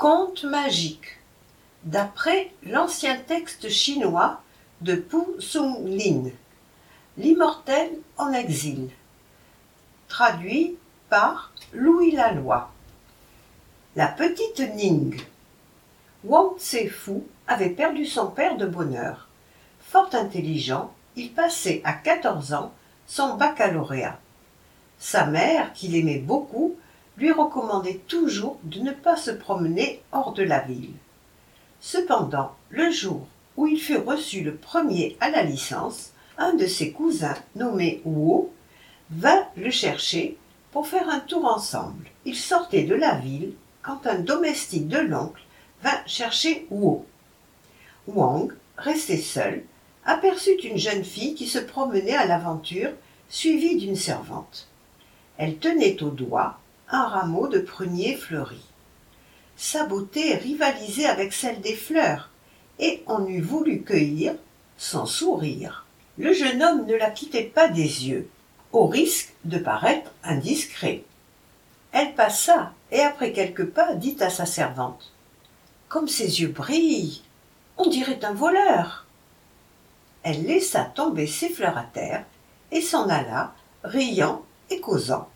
Conte magique D'après l'ancien texte chinois de Pu Sung Lin, L'immortel en exil. Traduit par Louis Laloy. La petite Ning. Wang Tse-fu avait perdu son père de bonne heure. Fort intelligent, il passait à 14 ans son baccalauréat. Sa mère, qu'il aimait beaucoup, lui recommandait toujours de ne pas se promener hors de la ville. Cependant, le jour où il fut reçu le premier à la licence, un de ses cousins, nommé Wu, vint le chercher pour faire un tour ensemble. Il sortait de la ville quand un domestique de l'oncle vint chercher Wu. Wang, resté seul, aperçut une jeune fille qui se promenait à l'aventure, suivie d'une servante. Elle tenait au doigt un rameau de prunier fleuri. Sa beauté rivalisait avec celle des fleurs, et on eût voulu cueillir sans sourire. Le jeune homme ne la quittait pas des yeux, au risque de paraître indiscret. Elle passa, et après quelques pas dit à sa servante. Comme ses yeux brillent. On dirait un voleur. Elle laissa tomber ses fleurs à terre et s'en alla, riant et causant.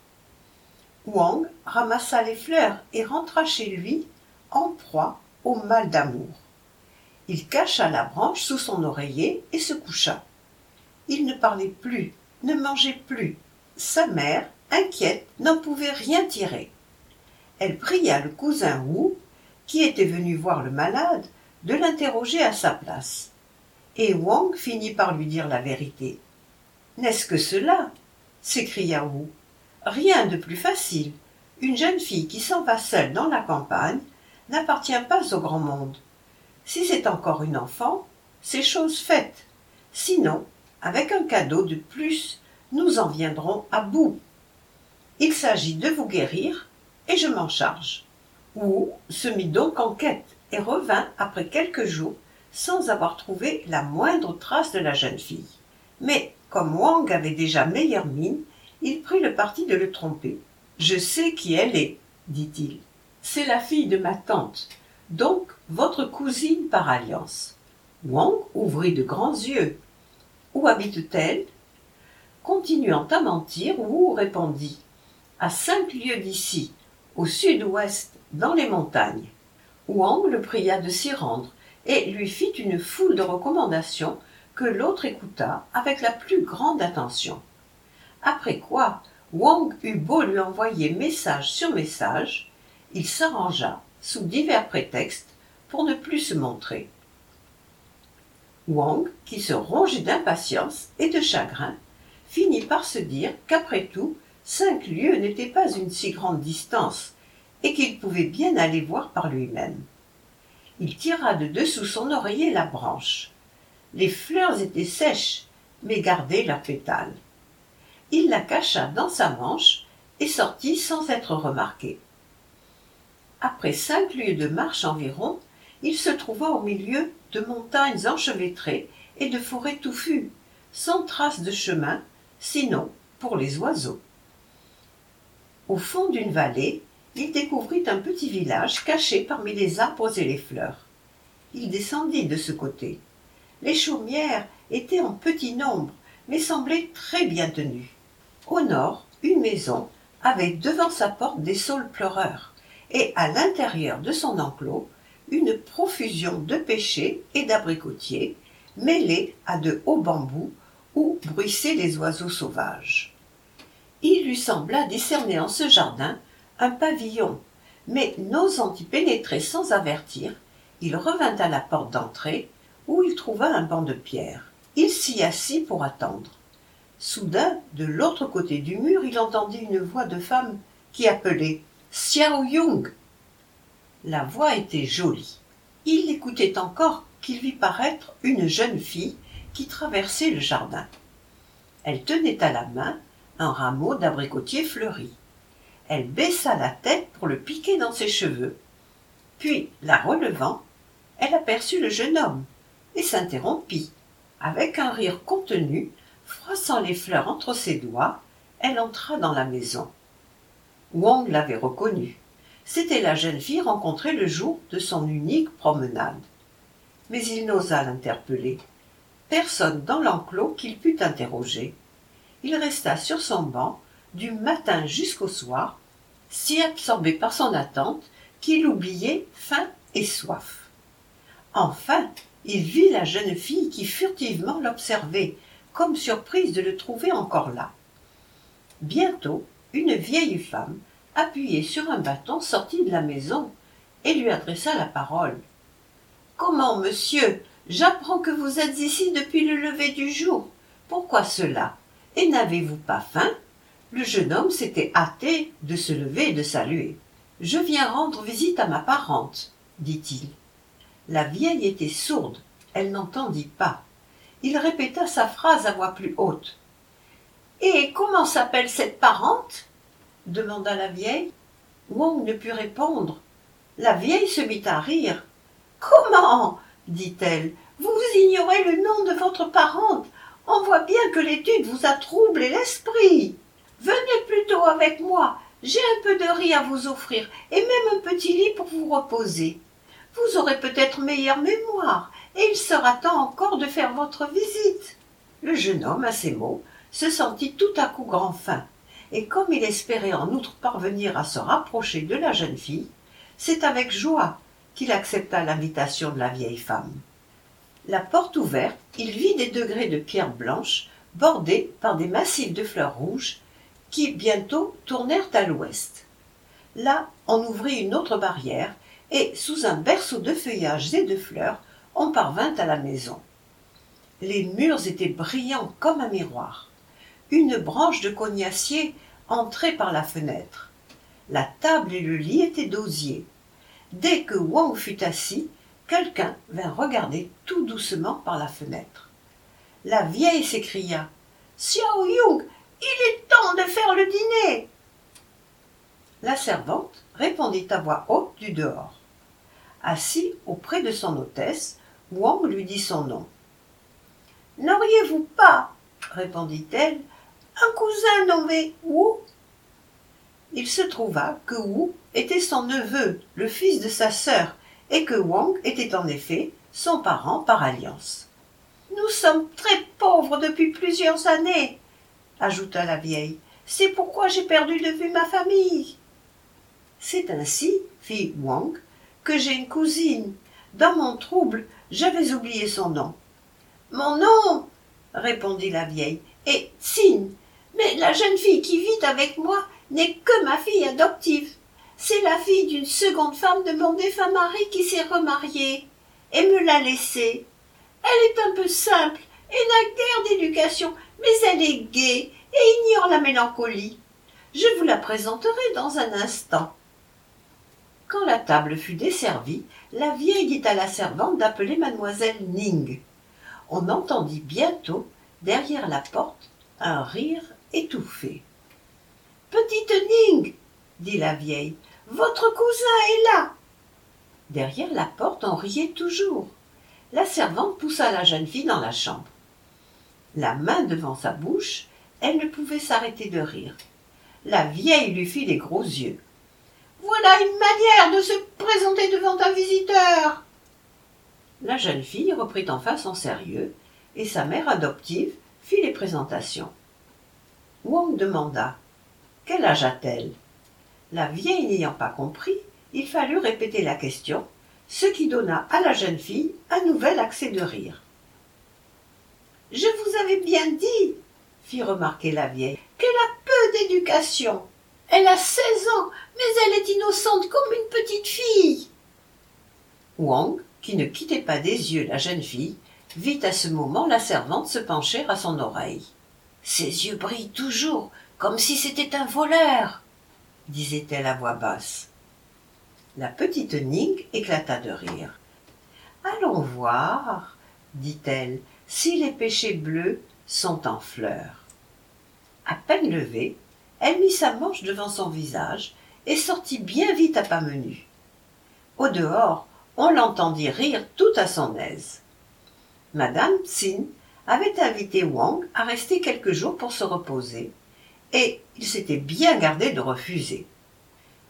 Wang ramassa les fleurs et rentra chez lui en proie au mal d'amour. Il cacha la branche sous son oreiller et se coucha. Il ne parlait plus, ne mangeait plus. Sa mère, inquiète, n'en pouvait rien tirer. Elle pria le cousin Wu, qui était venu voir le malade, de l'interroger à sa place. Et Wang finit par lui dire la vérité. N'est-ce que cela? s'écria Wu. Rien de plus facile. Une jeune fille qui s'en va seule dans la campagne n'appartient pas au grand monde. Si c'est encore une enfant, c'est chose faite. Sinon, avec un cadeau de plus, nous en viendrons à bout. Il s'agit de vous guérir, et je m'en charge. Wu se mit donc en quête et revint après quelques jours sans avoir trouvé la moindre trace de la jeune fille. Mais comme Wang avait déjà meilleure mine, il prit le parti de le tromper. Je sais qui elle est, dit-il. C'est la fille de ma tante, donc votre cousine par alliance. Wang ouvrit de grands yeux. Où habite-t-elle? Continuant à mentir, Wu répondit À cinq lieues d'ici, au sud-ouest, dans les montagnes. Wang le pria de s'y rendre et lui fit une foule de recommandations que l'autre écouta avec la plus grande attention. Après quoi, Wang eut beau lui envoyer message sur message, il s'arrangea, sous divers prétextes, pour ne plus se montrer. Wang, qui se rongeait d'impatience et de chagrin, finit par se dire qu'après tout, cinq lieues n'étaient pas une si grande distance, et qu'il pouvait bien aller voir par lui-même. Il tira de dessous son oreiller la branche. Les fleurs étaient sèches, mais gardaient leurs pétales. Il la cacha dans sa manche et sortit sans être remarqué. Après cinq lieues de marche environ, il se trouva au milieu de montagnes enchevêtrées et de forêts touffues, sans trace de chemin, sinon pour les oiseaux. Au fond d'une vallée, il découvrit un petit village caché parmi les arbres et les fleurs. Il descendit de ce côté. Les chaumières étaient en petit nombre, mais semblaient très bien tenues. Au nord, une maison avait devant sa porte des saules pleureurs et à l'intérieur de son enclos une profusion de pêchers et d'abricotiers mêlés à de hauts bambous où bruissaient les oiseaux sauvages. Il lui sembla discerner en ce jardin un pavillon, mais n'osant y pénétrer sans avertir, il revint à la porte d'entrée où il trouva un banc de pierre. Il s'y assit pour attendre. Soudain, de l'autre côté du mur, il entendit une voix de femme qui appelait Xiao Yung. La voix était jolie. Il l'écoutait encore qu'il vit paraître une jeune fille qui traversait le jardin. Elle tenait à la main un rameau d'abricotier fleuri. Elle baissa la tête pour le piquer dans ses cheveux. Puis, la relevant, elle aperçut le jeune homme et s'interrompit. Avec un rire contenu, froissant les fleurs entre ses doigts, elle entra dans la maison. Wang l'avait reconnu. C'était la jeune fille rencontrée le jour de son unique promenade. Mais il n'osa l'interpeller. Personne dans l'enclos qu'il pût interroger. Il resta sur son banc du matin jusqu'au soir, si absorbé par son attente qu'il oubliait faim et soif. Enfin, il vit la jeune fille qui furtivement l'observait, comme surprise de le trouver encore là. Bientôt, une vieille femme, appuyée sur un bâton, sortit de la maison et lui adressa la parole. Comment, monsieur, j'apprends que vous êtes ici depuis le lever du jour. Pourquoi cela? Et n'avez-vous pas faim? Le jeune homme s'était hâté de se lever et de saluer. Je viens rendre visite à ma parente, dit-il. La vieille était sourde, elle n'entendit pas. Il répéta sa phrase à voix plus haute. Et comment s'appelle cette parente? demanda la vieille. Wong ne put répondre. La vieille se mit à rire. Comment? dit-elle. Vous ignorez le nom de votre parente. On voit bien que l'étude vous a troublé l'esprit. Venez plutôt avec moi. J'ai un peu de riz à vous offrir et même un petit lit pour vous reposer. Vous aurez peut-être meilleure mémoire et il sera temps encore de faire votre visite. Le jeune homme, à ces mots, se sentit tout à coup grand faim, et comme il espérait en outre parvenir à se rapprocher de la jeune fille, c'est avec joie qu'il accepta l'invitation de la vieille femme. La porte ouverte, il vit des degrés de pierre blanche bordés par des massifs de fleurs rouges qui bientôt tournèrent à l'ouest. Là, on ouvrit une autre barrière et, sous un berceau de feuillages et de fleurs, on parvint à la maison. Les murs étaient brillants comme un miroir. Une branche de cognacier entrait par la fenêtre. La table et le lit étaient d'osier. Dès que Wang fut assis, quelqu'un vint regarder tout doucement par la fenêtre. La vieille s'écria Xiao Yung, il est temps de faire le dîner. La servante répondit à voix haute du dehors. Assis auprès de son hôtesse, Wang lui dit son nom. N'auriez-vous pas, répondit-elle, un cousin nommé Wu? Il se trouva que Wu était son neveu, le fils de sa sœur, et que Wang était en effet son parent par alliance. Nous sommes très pauvres depuis plusieurs années, ajouta la vieille. C'est pourquoi j'ai perdu de vue ma famille. C'est ainsi, fit Wang, que j'ai une cousine. Dans mon trouble, j'avais oublié son nom. Mon nom, répondit la vieille, est Xin. Mais la jeune fille qui vit avec moi n'est que ma fille adoptive. C'est la fille d'une seconde femme de mon défunt mari qui s'est remariée et me l'a laissée. Elle est un peu simple et n'a guère d'éducation, mais elle est gaie et ignore la mélancolie. Je vous la présenterai dans un instant. Quand la table fut desservie, la vieille dit à la servante d'appeler mademoiselle Ning. On entendit bientôt, derrière la porte, un rire étouffé. Petite Ning, dit la vieille, votre cousin est là. Derrière la porte, on riait toujours. La servante poussa la jeune fille dans la chambre. La main devant sa bouche, elle ne pouvait s'arrêter de rire. La vieille lui fit des gros yeux. Voilà une manière de se présenter devant un visiteur. La jeune fille reprit enfin son sérieux, et sa mère adoptive fit les présentations. Wong demanda Quel âge a-t-elle? La vieille n'ayant pas compris, il fallut répéter la question, ce qui donna à la jeune fille un nouvel accès de rire. Je vous avais bien dit, fit remarquer la vieille, qu'elle a peu d'éducation. Elle a seize ans, mais elle est innocente comme une petite fille. Wang, qui ne quittait pas des yeux la jeune fille, vit à ce moment la servante se pencher à son oreille. Ses yeux brillent toujours, comme si c'était un voleur, disait-elle à voix basse. La petite Ning éclata de rire. Allons voir, dit-elle, si les péchés bleus sont en fleurs. À peine levée, elle mit sa manche devant son visage et sortit bien vite à pas menus. Au dehors, on l'entendit rire tout à son aise. Madame Tsin avait invité Wang à rester quelques jours pour se reposer, et il s'était bien gardé de refuser.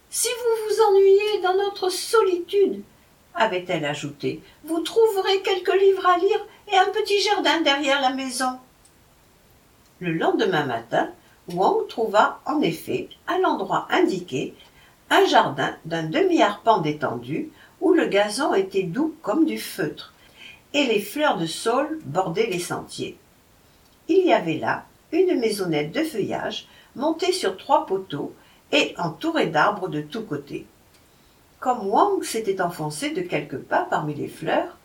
Si vous vous ennuyez dans notre solitude, avait-elle ajouté, vous trouverez quelques livres à lire et un petit jardin derrière la maison. Le lendemain matin, Wang trouva en effet, à l'endroit indiqué, un jardin d'un demi-arpent d'étendue où le gazon était doux comme du feutre et les fleurs de saule bordaient les sentiers. Il y avait là une maisonnette de feuillage montée sur trois poteaux et entourée d'arbres de tous côtés. Comme Wang s'était enfoncé de quelques pas parmi les fleurs,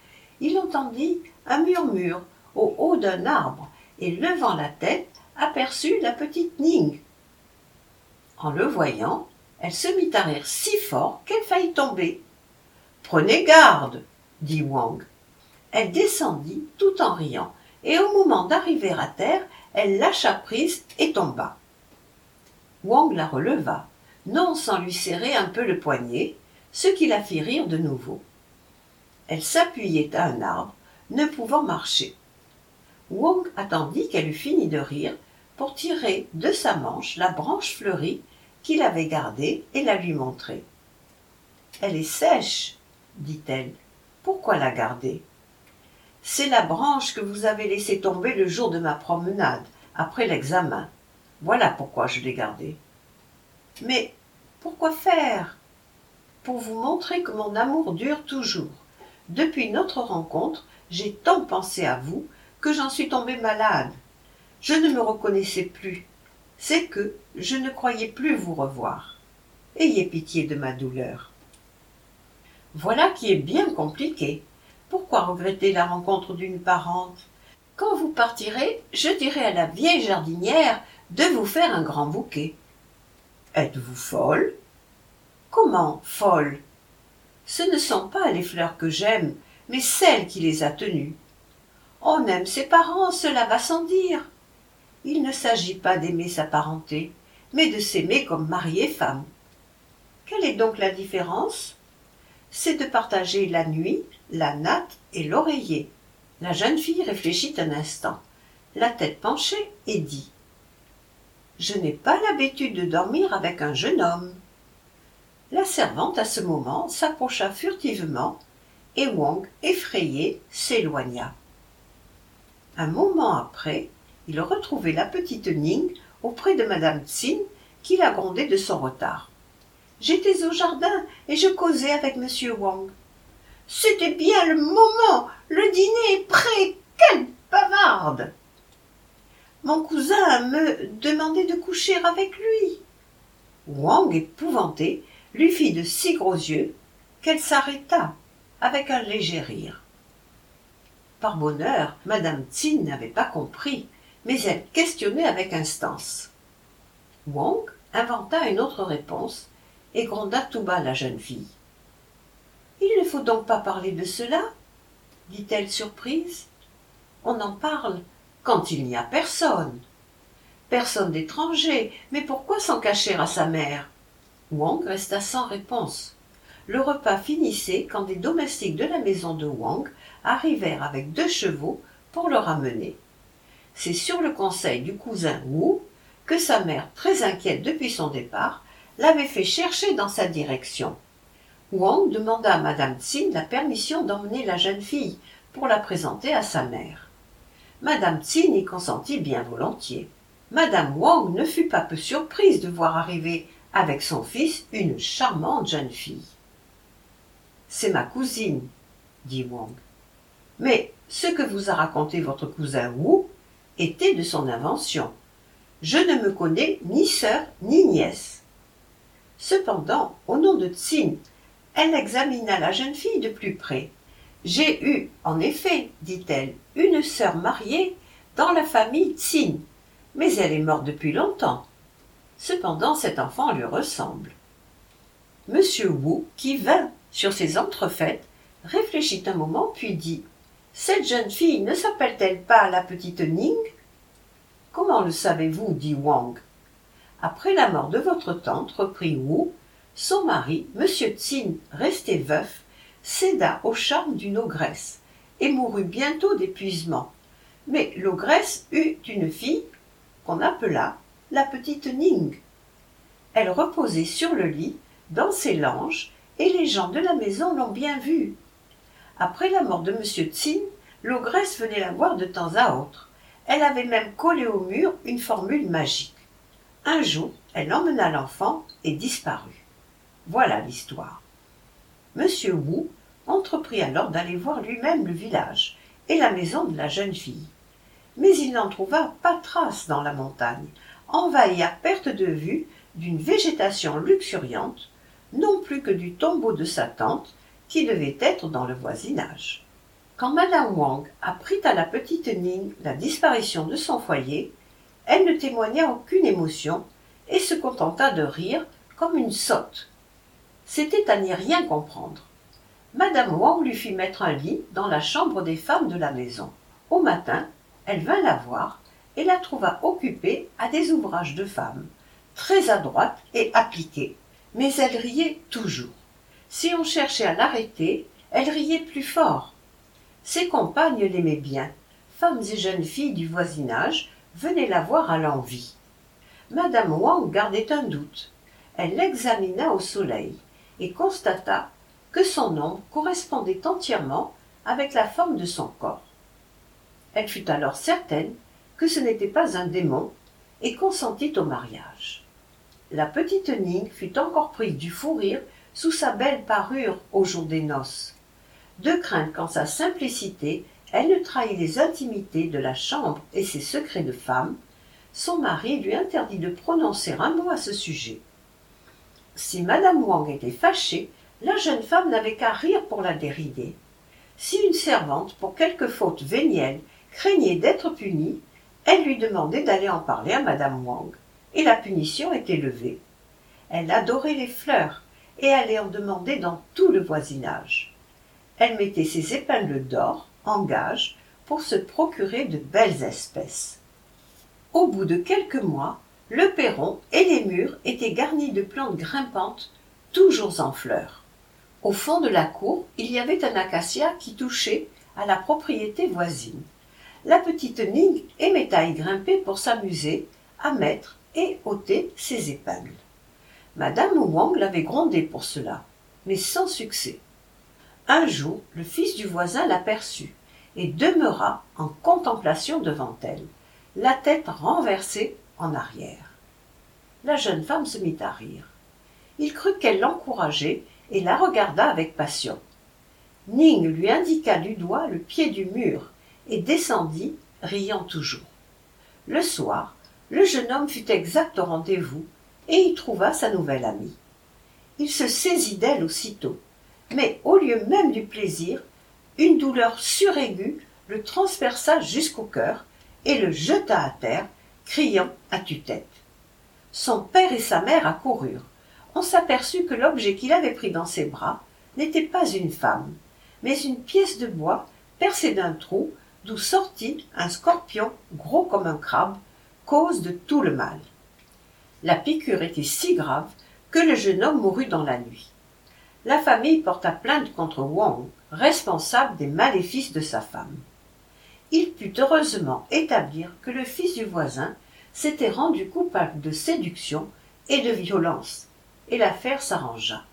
il entendit un murmure au haut d'un arbre et levant la tête aperçut la petite Ning. En le voyant, elle se mit à rire si fort qu'elle faillit tomber. Prenez garde, dit Wang. Elle descendit tout en riant, et au moment d'arriver à terre, elle lâcha prise et tomba. Wang la releva, non sans lui serrer un peu le poignet, ce qui la fit rire de nouveau. Elle s'appuyait à un arbre, ne pouvant marcher. Wang attendit qu'elle eût fini de rire pour tirer de sa manche la branche fleurie qu'il avait gardée et la lui montrer. Elle est sèche, dit-elle. Pourquoi la garder? C'est la branche que vous avez laissée tomber le jour de ma promenade, après l'examen. Voilà pourquoi je l'ai gardée. Mais pourquoi faire? Pour vous montrer que mon amour dure toujours. Depuis notre rencontre, j'ai tant pensé à vous que j'en suis tombée malade. Je ne me reconnaissais plus. C'est que je ne croyais plus vous revoir. Ayez pitié de ma douleur. Voilà qui est bien compliqué. Pourquoi regretter la rencontre d'une parente? Quand vous partirez, je dirai à la vieille jardinière de vous faire un grand bouquet. Êtes-vous folle? Comment folle? Ce ne sont pas les fleurs que j'aime, mais celle qui les a tenues. On aime ses parents, cela va sans dire il ne s'agit pas d'aimer sa parenté, mais de s'aimer comme mari et femme. Quelle est donc la différence? C'est de partager la nuit, la natte et l'oreiller. La jeune fille réfléchit un instant, la tête penchée, et dit Je n'ai pas l'habitude de dormir avec un jeune homme. La servante, à ce moment, s'approcha furtivement, et Wang, effrayé, s'éloigna. Un moment après, il retrouvait la petite Ning auprès de madame Tsin qui la grondait de son retard. J'étais au jardin et je causais avec monsieur Wang. C'était bien le moment. Le dîner est prêt. Quelle bavarde. Mon cousin me demandait de coucher avec lui. Wang, épouvanté, lui fit de si gros yeux qu'elle s'arrêta avec un léger rire. Par bonheur, madame Tsin n'avait pas compris mais elle questionnait avec instance. Wang inventa une autre réponse et gronda tout bas la jeune fille. Il ne faut donc pas parler de cela dit-elle surprise. On en parle quand il n'y a personne. Personne d'étranger, mais pourquoi s'en cacher à sa mère? Wang resta sans réponse. Le repas finissait quand des domestiques de la maison de Wang arrivèrent avec deux chevaux pour le ramener c'est sur le conseil du cousin Wu que sa mère, très inquiète depuis son départ, l'avait fait chercher dans sa direction. Wang demanda à madame Tsin la permission d'emmener la jeune fille pour la présenter à sa mère. Madame Tsin y consentit bien volontiers. Madame Wang ne fut pas peu surprise de voir arriver avec son fils une charmante jeune fille. C'est ma cousine, dit Wang. Mais ce que vous a raconté votre cousin Wu était de son invention. Je ne me connais ni sœur ni nièce. Cependant, au nom de Tsin, elle examina la jeune fille de plus près. J'ai eu, en effet, dit-elle, une sœur mariée dans la famille Tsin, mais elle est morte depuis longtemps. Cependant, cet enfant lui ressemble. Monsieur Wu, qui vint sur ces entrefaites, réfléchit un moment, puis dit cette jeune fille ne s'appelle-t-elle pas la petite Ning? Comment le savez-vous? dit Wang. Après la mort de votre tante, reprit Wu, son mari, M. Tsin, resté veuf, céda au charme d'une ogresse et mourut bientôt d'épuisement. Mais l'ogresse eut une fille qu'on appela la petite Ning. Elle reposait sur le lit dans ses langes, et les gens de la maison l'ont bien vue. Après la mort de M. Tsin, l'ogresse venait la voir de temps à autre. Elle avait même collé au mur une formule magique. Un jour, elle emmena l'enfant et disparut. Voilà l'histoire. M. Wu entreprit alors d'aller voir lui-même le village et la maison de la jeune fille. Mais il n'en trouva pas trace dans la montagne, envahi à perte de vue d'une végétation luxuriante, non plus que du tombeau de sa tante, qui devait être dans le voisinage. Quand madame Wang apprit à la petite Ning la disparition de son foyer, elle ne témoigna aucune émotion et se contenta de rire comme une sotte. C'était à n'y rien comprendre. Madame Wang lui fit mettre un lit dans la chambre des femmes de la maison. Au matin, elle vint la voir et la trouva occupée à des ouvrages de femmes, très adroite et appliquée. Mais elle riait toujours. Si on cherchait à l'arrêter, elle riait plus fort. Ses compagnes l'aimaient bien. Femmes et jeunes filles du voisinage venaient la voir à l'envie. Madame Wang gardait un doute. Elle l'examina au soleil et constata que son ombre correspondait entièrement avec la forme de son corps. Elle fut alors certaine que ce n'était pas un démon et consentit au mariage. La petite Ning fut encore prise du fou rire sous sa belle parure au jour des noces, de crainte qu'en sa simplicité elle ne trahît les intimités de la chambre et ses secrets de femme, son mari lui interdit de prononcer un mot à ce sujet. Si madame Wang était fâchée, la jeune femme n'avait qu'à rire pour la dérider. Si une servante, pour quelque faute vénielle, craignait d'être punie, elle lui demandait d'aller en parler à madame Wang, et la punition était levée. Elle adorait les fleurs, et allait en demander dans tout le voisinage. Elle mettait ses épingles d'or en gage pour se procurer de belles espèces. Au bout de quelques mois, le perron et les murs étaient garnis de plantes grimpantes, toujours en fleurs. Au fond de la cour, il y avait un acacia qui touchait à la propriété voisine. La petite Ning aimait à y grimper pour s'amuser, à mettre et ôter ses épingles. Madame Wang l'avait grondé pour cela, mais sans succès. Un jour, le fils du voisin l'aperçut et demeura en contemplation devant elle, la tête renversée en arrière. La jeune femme se mit à rire. Il crut qu'elle l'encourageait et la regarda avec passion. Ning lui indiqua du doigt le pied du mur et descendit, riant toujours. Le soir, le jeune homme fut exact au rendez-vous et y trouva sa nouvelle amie. Il se saisit d'elle aussitôt, mais au lieu même du plaisir, une douleur suraiguë le transperça jusqu'au cœur et le jeta à terre, criant à tue-tête. Son père et sa mère accoururent. On s'aperçut que l'objet qu'il avait pris dans ses bras n'était pas une femme, mais une pièce de bois percée d'un trou d'où sortit un scorpion gros comme un crabe, cause de tout le mal. La piqûre était si grave que le jeune homme mourut dans la nuit. La famille porta plainte contre Wang, responsable des maléfices de sa femme. Il put heureusement établir que le fils du voisin s'était rendu coupable de séduction et de violence, et l'affaire s'arrangea.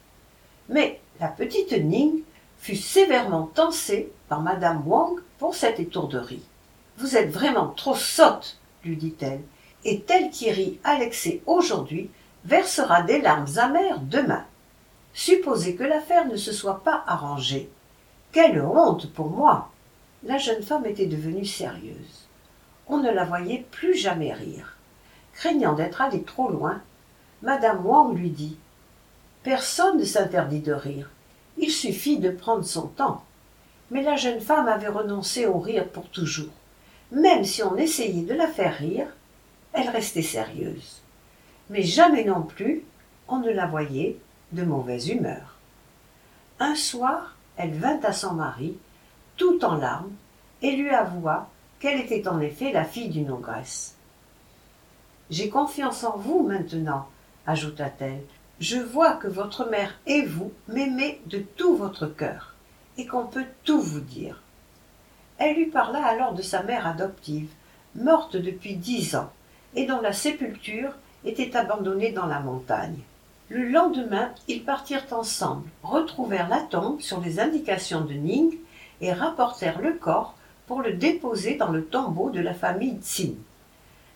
Mais la petite Ning fut sévèrement tensée par madame Wang pour cette étourderie. Vous êtes vraiment trop sotte, lui dit-elle, et tel à l'excès aujourd'hui versera des larmes amères demain. Supposez que l'affaire ne se soit pas arrangée. Quelle honte pour moi. La jeune femme était devenue sérieuse. On ne la voyait plus jamais rire. Craignant d'être allée trop loin, madame Wang lui dit Personne ne s'interdit de rire. Il suffit de prendre son temps. Mais la jeune femme avait renoncé au rire pour toujours. Même si on essayait de la faire rire, elle restait sérieuse. Mais jamais non plus on ne la voyait de mauvaise humeur. Un soir, elle vint à son mari, tout en larmes, et lui avoua qu'elle était en effet la fille d'une ogresse. J'ai confiance en vous maintenant, ajouta-t-elle. Je vois que votre mère et vous m'aimez de tout votre cœur, et qu'on peut tout vous dire. Elle lui parla alors de sa mère adoptive, morte depuis dix ans, et dont la sépulture était abandonnée dans la montagne. Le lendemain, ils partirent ensemble, retrouvèrent la tombe sur les indications de Ning et rapportèrent le corps pour le déposer dans le tombeau de la famille Tsin.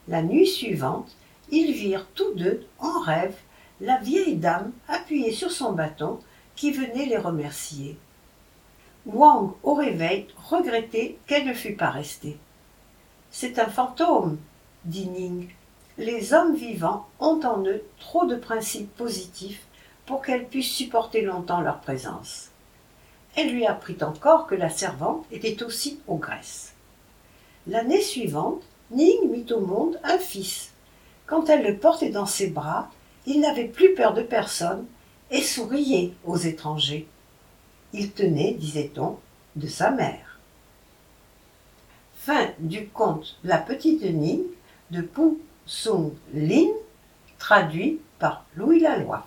La nuit suivante, ils virent tous deux, en rêve, la vieille dame appuyée sur son bâton qui venait les remercier. Wang, au réveil, regrettait qu'elle ne fût pas restée. C'est un fantôme, dit Ning. Les hommes vivants ont en eux trop de principes positifs pour qu'elle puisse supporter longtemps leur présence. Elle lui apprit encore que la servante était aussi ogresse. L'année suivante, Ning mit au monde un fils. Quand elle le portait dans ses bras, il n'avait plus peur de personne et souriait aux étrangers. Il tenait, disait-on, de sa mère. Fin du conte La petite Ning de Pou Sung Lin, traduit par Louis Laloy.